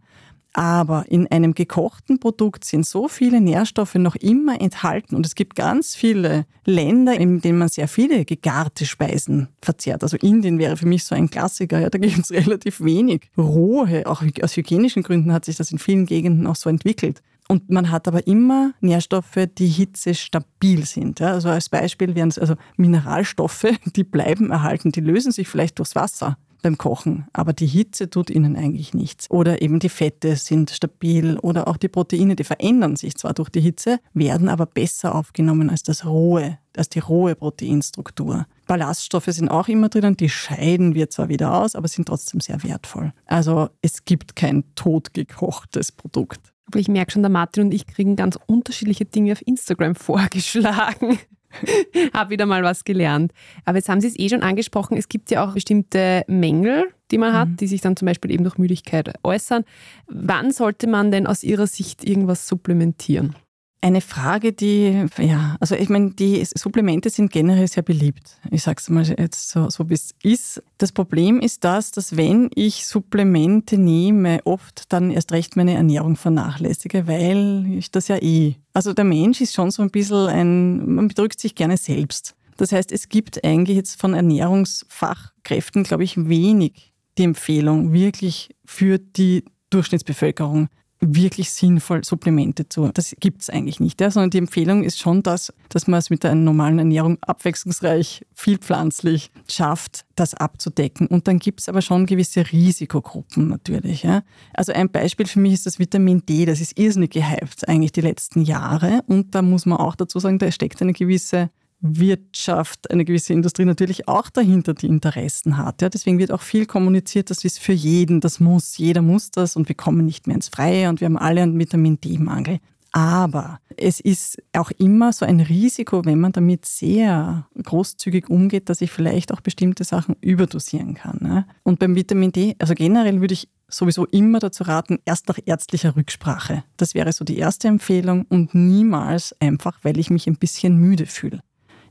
Aber in einem gekochten Produkt sind so viele Nährstoffe noch immer enthalten und es gibt ganz viele Länder, in denen man sehr viele gegarte Speisen verzehrt. Also Indien wäre für mich so ein Klassiker. Ja, da gibt es relativ wenig rohe. Auch aus hygienischen Gründen hat sich das in vielen Gegenden auch so entwickelt. Und man hat aber immer Nährstoffe, die hitzestabil sind. Ja, also als Beispiel wären es also Mineralstoffe, die bleiben erhalten, die lösen sich vielleicht durchs Wasser beim Kochen, aber die Hitze tut ihnen eigentlich nichts. Oder eben die Fette sind stabil oder auch die Proteine, die verändern sich zwar durch die Hitze, werden aber besser aufgenommen als das rohe, als die rohe Proteinstruktur. Ballaststoffe sind auch immer drinnen, die scheiden wir zwar wieder aus, aber sind trotzdem sehr wertvoll. Also es gibt kein totgekochtes Produkt. Aber ich merke schon, der Martin und ich kriegen ganz unterschiedliche Dinge auf Instagram vorgeschlagen. Hab wieder mal was gelernt. Aber jetzt haben Sie es eh schon angesprochen, es gibt ja auch bestimmte Mängel, die man hat, die sich dann zum Beispiel eben durch Müdigkeit äußern. Wann sollte man denn aus Ihrer Sicht irgendwas supplementieren? Eine Frage, die, ja, also ich meine, die Supplemente sind generell sehr beliebt. Ich sage es mal jetzt so, so wie es ist. Das Problem ist das, dass wenn ich Supplemente nehme, oft dann erst recht meine Ernährung vernachlässige, weil ich das ja eh. Also der Mensch ist schon so ein bisschen ein, man bedrückt sich gerne selbst. Das heißt, es gibt eigentlich jetzt von Ernährungsfachkräften, glaube ich, wenig die Empfehlung, wirklich für die Durchschnittsbevölkerung wirklich sinnvoll Supplemente zu. Das gibt es eigentlich nicht, ja, sondern die Empfehlung ist schon das, dass man es mit einer normalen Ernährung abwechslungsreich, viel pflanzlich schafft, das abzudecken. Und dann gibt es aber schon gewisse Risikogruppen natürlich. Ja. Also ein Beispiel für mich ist das Vitamin D, das ist irrsinnig gehypt eigentlich die letzten Jahre. Und da muss man auch dazu sagen, da steckt eine gewisse Wirtschaft, eine gewisse Industrie natürlich auch dahinter, die Interessen hat. Ja, deswegen wird auch viel kommuniziert, das ist für jeden, das muss, jeder muss das und wir kommen nicht mehr ins Freie und wir haben alle einen Vitamin D-Mangel. Aber es ist auch immer so ein Risiko, wenn man damit sehr großzügig umgeht, dass ich vielleicht auch bestimmte Sachen überdosieren kann. Ne? Und beim Vitamin D, also generell würde ich sowieso immer dazu raten, erst nach ärztlicher Rücksprache. Das wäre so die erste Empfehlung und niemals einfach, weil ich mich ein bisschen müde fühle.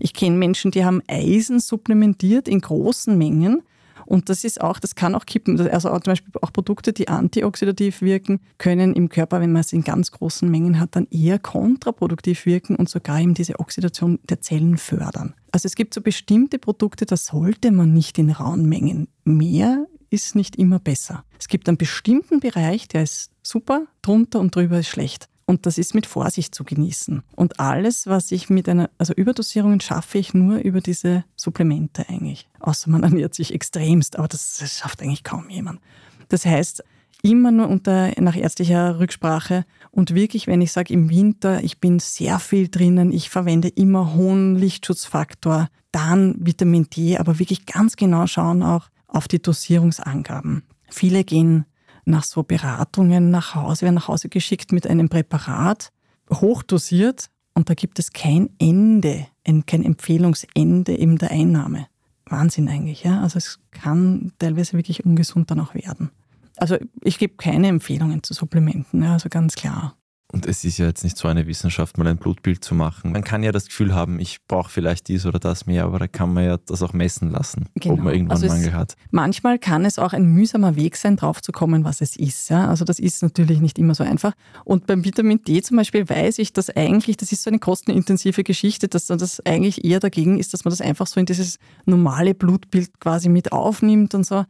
Ich kenne Menschen, die haben Eisen supplementiert in großen Mengen. Und das ist auch, das kann auch kippen. Also auch zum Beispiel auch Produkte, die antioxidativ wirken, können im Körper, wenn man es in ganz großen Mengen hat, dann eher kontraproduktiv wirken und sogar eben diese Oxidation der Zellen fördern. Also es gibt so bestimmte Produkte, da sollte man nicht in rauen Mengen. Mehr ist nicht immer besser. Es gibt einen bestimmten Bereich, der ist super, drunter und drüber ist schlecht. Und das ist mit Vorsicht zu genießen. Und alles, was ich mit einer, also Überdosierungen schaffe ich nur über diese Supplemente eigentlich. Außer man ernährt sich extremst, aber das, das schafft eigentlich kaum jemand. Das heißt, immer nur unter, nach ärztlicher Rücksprache und wirklich, wenn ich sage, im Winter, ich bin sehr viel drinnen, ich verwende immer hohen Lichtschutzfaktor, dann Vitamin D, aber wirklich ganz genau schauen auch auf die Dosierungsangaben. Viele gehen nach so Beratungen nach Hause, werden nach Hause geschickt mit einem Präparat, hochdosiert und da gibt es kein Ende, ein, kein Empfehlungsende in der Einnahme. Wahnsinn eigentlich, ja. Also es kann teilweise wirklich ungesund dann auch werden. Also ich gebe keine Empfehlungen zu Supplementen, also ganz klar. Und es ist ja jetzt nicht so eine Wissenschaft, mal ein Blutbild zu machen. Man kann ja das Gefühl haben, ich brauche vielleicht dies oder das mehr, aber da kann man ja das auch messen lassen, Genau. ob man irgendwann Also Mangel hat. Manchmal kann es auch ein mühsamer Weg sein, drauf zu kommen, was es ist. Ja? Also das ist natürlich nicht immer so einfach. Und beim Vitamin D zum Beispiel weiß ich, dass eigentlich, das ist so eine kostenintensive Geschichte, dass dann das eigentlich eher dagegen ist, dass man das einfach so in dieses normale Blutbild quasi mit aufnimmt und so.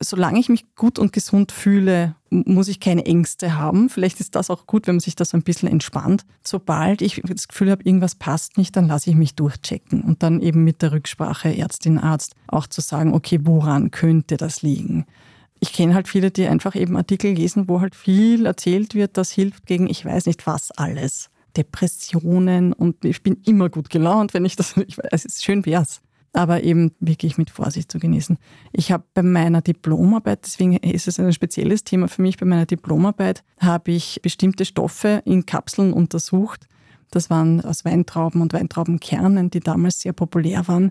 Solange ich mich gut und gesund fühle, muss ich keine Ängste haben. Vielleicht ist das auch gut, wenn man sich das ein bisschen entspannt. Sobald ich das Gefühl habe, irgendwas passt nicht, dann lasse ich mich durchchecken und dann eben mit der Rücksprache Ärztin, Arzt auch zu sagen, okay, woran könnte das liegen? Ich kenne halt viele, die einfach eben Artikel lesen, wo halt viel erzählt wird, das hilft gegen ich weiß nicht was alles. Depressionen und ich bin immer gut gelaunt, wenn ich das, ich weiß, es ist schön wär's. Aber eben wirklich mit Vorsicht zu genießen. Ich habe bei meiner Diplomarbeit, deswegen ist es ein spezielles Thema für mich, bei meiner Diplomarbeit habe ich bestimmte Stoffe in Kapseln untersucht. Das waren aus Weintrauben und Weintraubenkernen, die damals sehr populär waren.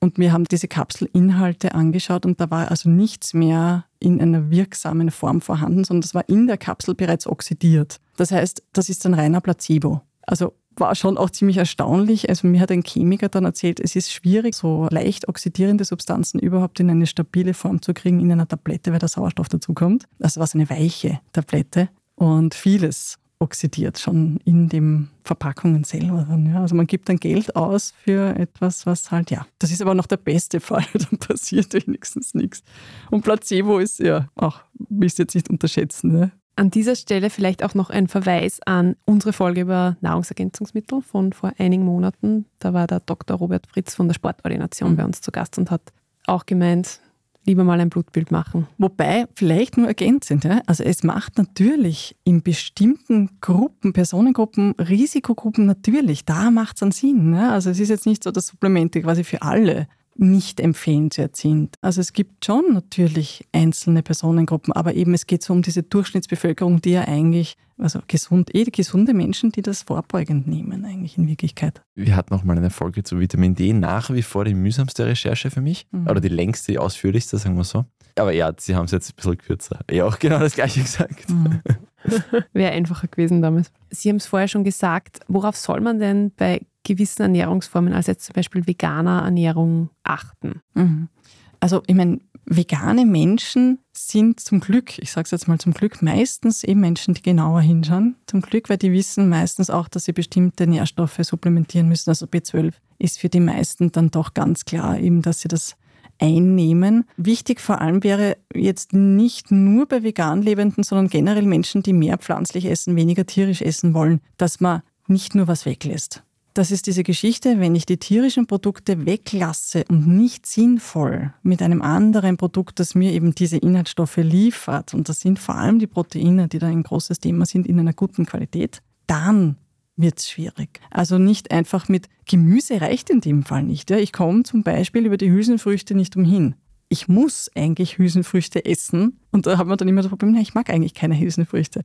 Und wir haben diese Kapselinhalte angeschaut und da war also nichts mehr in einer wirksamen Form vorhanden, sondern das war in der Kapsel bereits oxidiert. Das heißt, das ist ein reiner Placebo. Also war schon auch ziemlich erstaunlich. Also mir hat ein Chemiker dann erzählt, es ist schwierig, so leicht oxidierende Substanzen überhaupt in eine stabile Form zu kriegen in einer Tablette, weil der Sauerstoff dazukommt. Also war es eine weiche Tablette und vieles oxidiert schon in den Verpackungen selber. Dann, ja. Also man gibt dann Geld aus für etwas, was halt, ja, das ist aber noch der beste Fall, dann passiert wenigstens nichts. Und Placebo ist ja auch, willst du jetzt nicht unterschätzen, ne? An dieser Stelle vielleicht auch noch ein Verweis an unsere Folge über Nahrungsergänzungsmittel von vor einigen Monaten. Da war der Dr. Robert Fritz von der Sportordination Mhm. bei uns zu Gast und hat auch gemeint, lieber mal ein Blutbild machen. Wobei, vielleicht nur ergänzend, ja? also es macht natürlich in bestimmten Gruppen, Personengruppen, Risikogruppen natürlich, da macht es einen Sinn. Ne? Also es ist jetzt nicht so, dass Supplemente quasi für alle nicht empfehlenswert sind. Also es gibt schon natürlich einzelne Personengruppen, aber eben es geht so um diese Durchschnittsbevölkerung, die ja eigentlich, also gesund, eh gesunde Menschen, die das vorbeugend nehmen eigentlich in Wirklichkeit. Wir hatten noch mal eine Folge zu Vitamin D, nach wie vor die mühsamste Recherche für mich. Mhm. Oder die längste, die ausführlichste, sagen wir so. Aber ja, sie haben es jetzt ein bisschen kürzer. Ja, auch genau das gleiche gesagt. Wäre einfacher gewesen damals. Sie haben es vorher schon gesagt, worauf soll man denn bei gewissen Ernährungsformen, als jetzt zum Beispiel veganer Ernährung, achten? Mhm. Also ich meine, vegane Menschen sind zum Glück, ich sage es jetzt mal zum Glück, meistens eben Menschen, die genauer hinschauen. Zum Glück, weil die wissen meistens auch, dass sie bestimmte Nährstoffe supplementieren müssen. Also B12 ist für die meisten dann doch ganz klar eben, dass sie das einnehmen. Wichtig vor allem wäre jetzt nicht nur bei vegan Lebenden, sondern generell Menschen, die mehr pflanzlich essen, weniger tierisch essen wollen, dass man nicht nur was weglässt. Das ist diese Geschichte, wenn ich die tierischen Produkte weglasse und nicht sinnvoll mit einem anderen Produkt, das mir eben diese Inhaltsstoffe liefert, und das sind vor allem die Proteine, die da ein großes Thema sind, in einer guten Qualität, dann wird es schwierig. Also nicht einfach mit Gemüse reicht in dem Fall nicht. Ja. Ich komme zum Beispiel über die Hülsenfrüchte nicht umhin. Ich muss eigentlich Hülsenfrüchte essen und da hat man dann immer das Problem, na, ich mag eigentlich keine Hülsenfrüchte.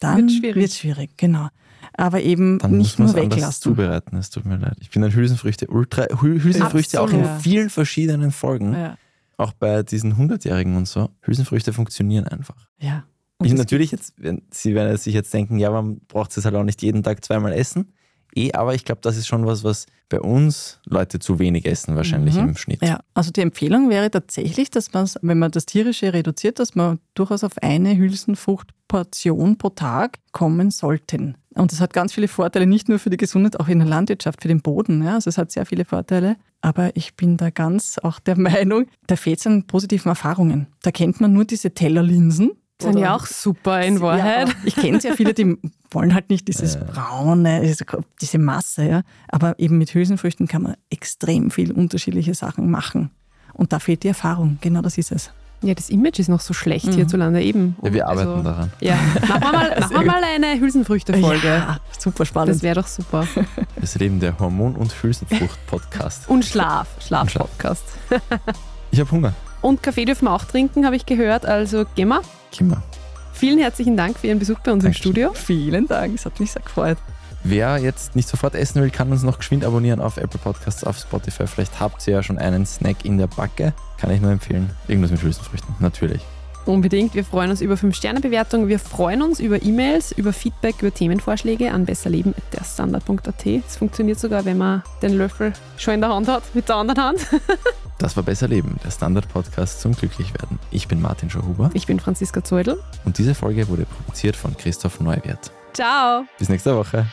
Dann Wird schwierig. Schwierig, genau. Aber eben Dann nicht muss nur weglassen. zubereiten. Es tut mir leid. Ich bin ein Hülsenfrüchte Ultra. Hü- Hülsenfrüchte auch in Absolut. vielen verschiedenen Folgen. Ja. Auch bei diesen 100-Jährigen und so. Hülsenfrüchte funktionieren einfach. ja. Und Ich, natürlich, jetzt, wenn, Sie werden sich jetzt denken, ja, man braucht es halt auch nicht jeden Tag zweimal essen. Eh, aber ich glaube, das ist schon was, was bei uns Leute zu wenig essen, wahrscheinlich Mhm. im Schnitt. Ja, also die Empfehlung wäre tatsächlich, dass man, wenn man das Tierische reduziert, dass man durchaus auf eine Hülsenfruchtportion pro Tag kommen sollten. Und das hat ganz viele Vorteile, nicht nur für die Gesundheit, auch in der Landwirtschaft, für den Boden. Ja. Also es hat sehr viele Vorteile. Aber ich bin da ganz auch der Meinung, da fehlt es an positiven Erfahrungen. Da kennt man nur diese Tellerlinsen. Sind Oder- ja auch super in Ja, Wahrheit. aber ich kenne sehr viele, die wollen halt nicht dieses Ja. braune, diese, Masse. Ja. Aber eben mit Hülsenfrüchten kann man extrem viel unterschiedliche Sachen machen. Und da fehlt die Erfahrung. Genau das ist es. Ja, das Image ist noch so schlecht Mhm. hierzulande eben. Ja, wir arbeiten Also, daran. Ja, machen wir mal, machen wir mal eine Hülsenfrüchte-Folge. Ja, super spannend. Das wäre doch super. Das Leben der Hormon- und Hülsenfrucht-Podcast. Und Schlaf, Schlaf-Podcast. Ich habe Hunger. Und Kaffee dürfen wir auch trinken, habe ich gehört. Also gehen wir. Kimmer. Vielen herzlichen Dank für Ihren Besuch bei uns im Dankeschön. Studio. Vielen Dank, es hat mich sehr gefreut. Wer jetzt nicht sofort essen will, kann uns noch geschwind abonnieren auf Apple Podcasts, auf Spotify. Vielleicht habt ihr ja schon einen Snack in der Backe. Kann ich nur empfehlen. Irgendwas mit Hülsenfrüchten, natürlich. Unbedingt. Wir freuen uns über 5-Sterne-Bewertungen. Wir freuen uns über E-Mails, über Feedback, über Themenvorschläge an besserleben.derstandard.at. Es funktioniert sogar, wenn man den Löffel schon in der Hand hat, mit der anderen Hand. Das war Besser Leben, der Standard-Podcast zum Glücklichwerden. Ich bin Martin Schauhuber Ich bin Franziska Zeudel. und diese Folge wurde produziert von Christoph Neuwirth. Ciao! Bis nächste Woche.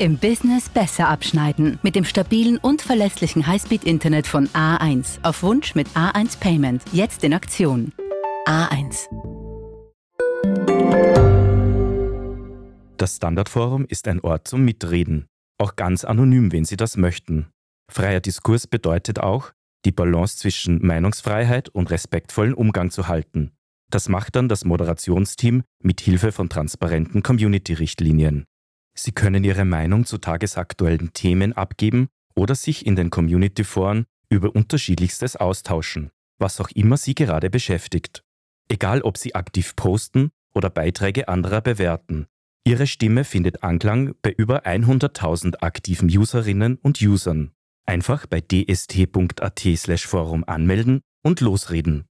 Im Business besser abschneiden. Mit dem stabilen und verlässlichen Highspeed-Internet von A1. Auf Wunsch mit A1 Payment. Jetzt in Aktion. A1. Das Standardforum ist ein Ort zum Mitreden, auch ganz anonym, wenn Sie das möchten. Freier Diskurs bedeutet auch, die Balance zwischen Meinungsfreiheit und respektvollen Umgang zu halten. Das macht dann das Moderationsteam mit Hilfe von transparenten Community-Richtlinien. Sie können Ihre Meinung zu tagesaktuellen Themen abgeben oder sich in den Community-Foren über unterschiedlichstes austauschen, was auch immer Sie gerade beschäftigt. Egal ob Sie aktiv posten oder Beiträge anderer bewerten. Ihre Stimme findet Anklang bei über 100.000 aktiven Userinnen und Usern. Einfach bei dst.at/forum anmelden und losreden.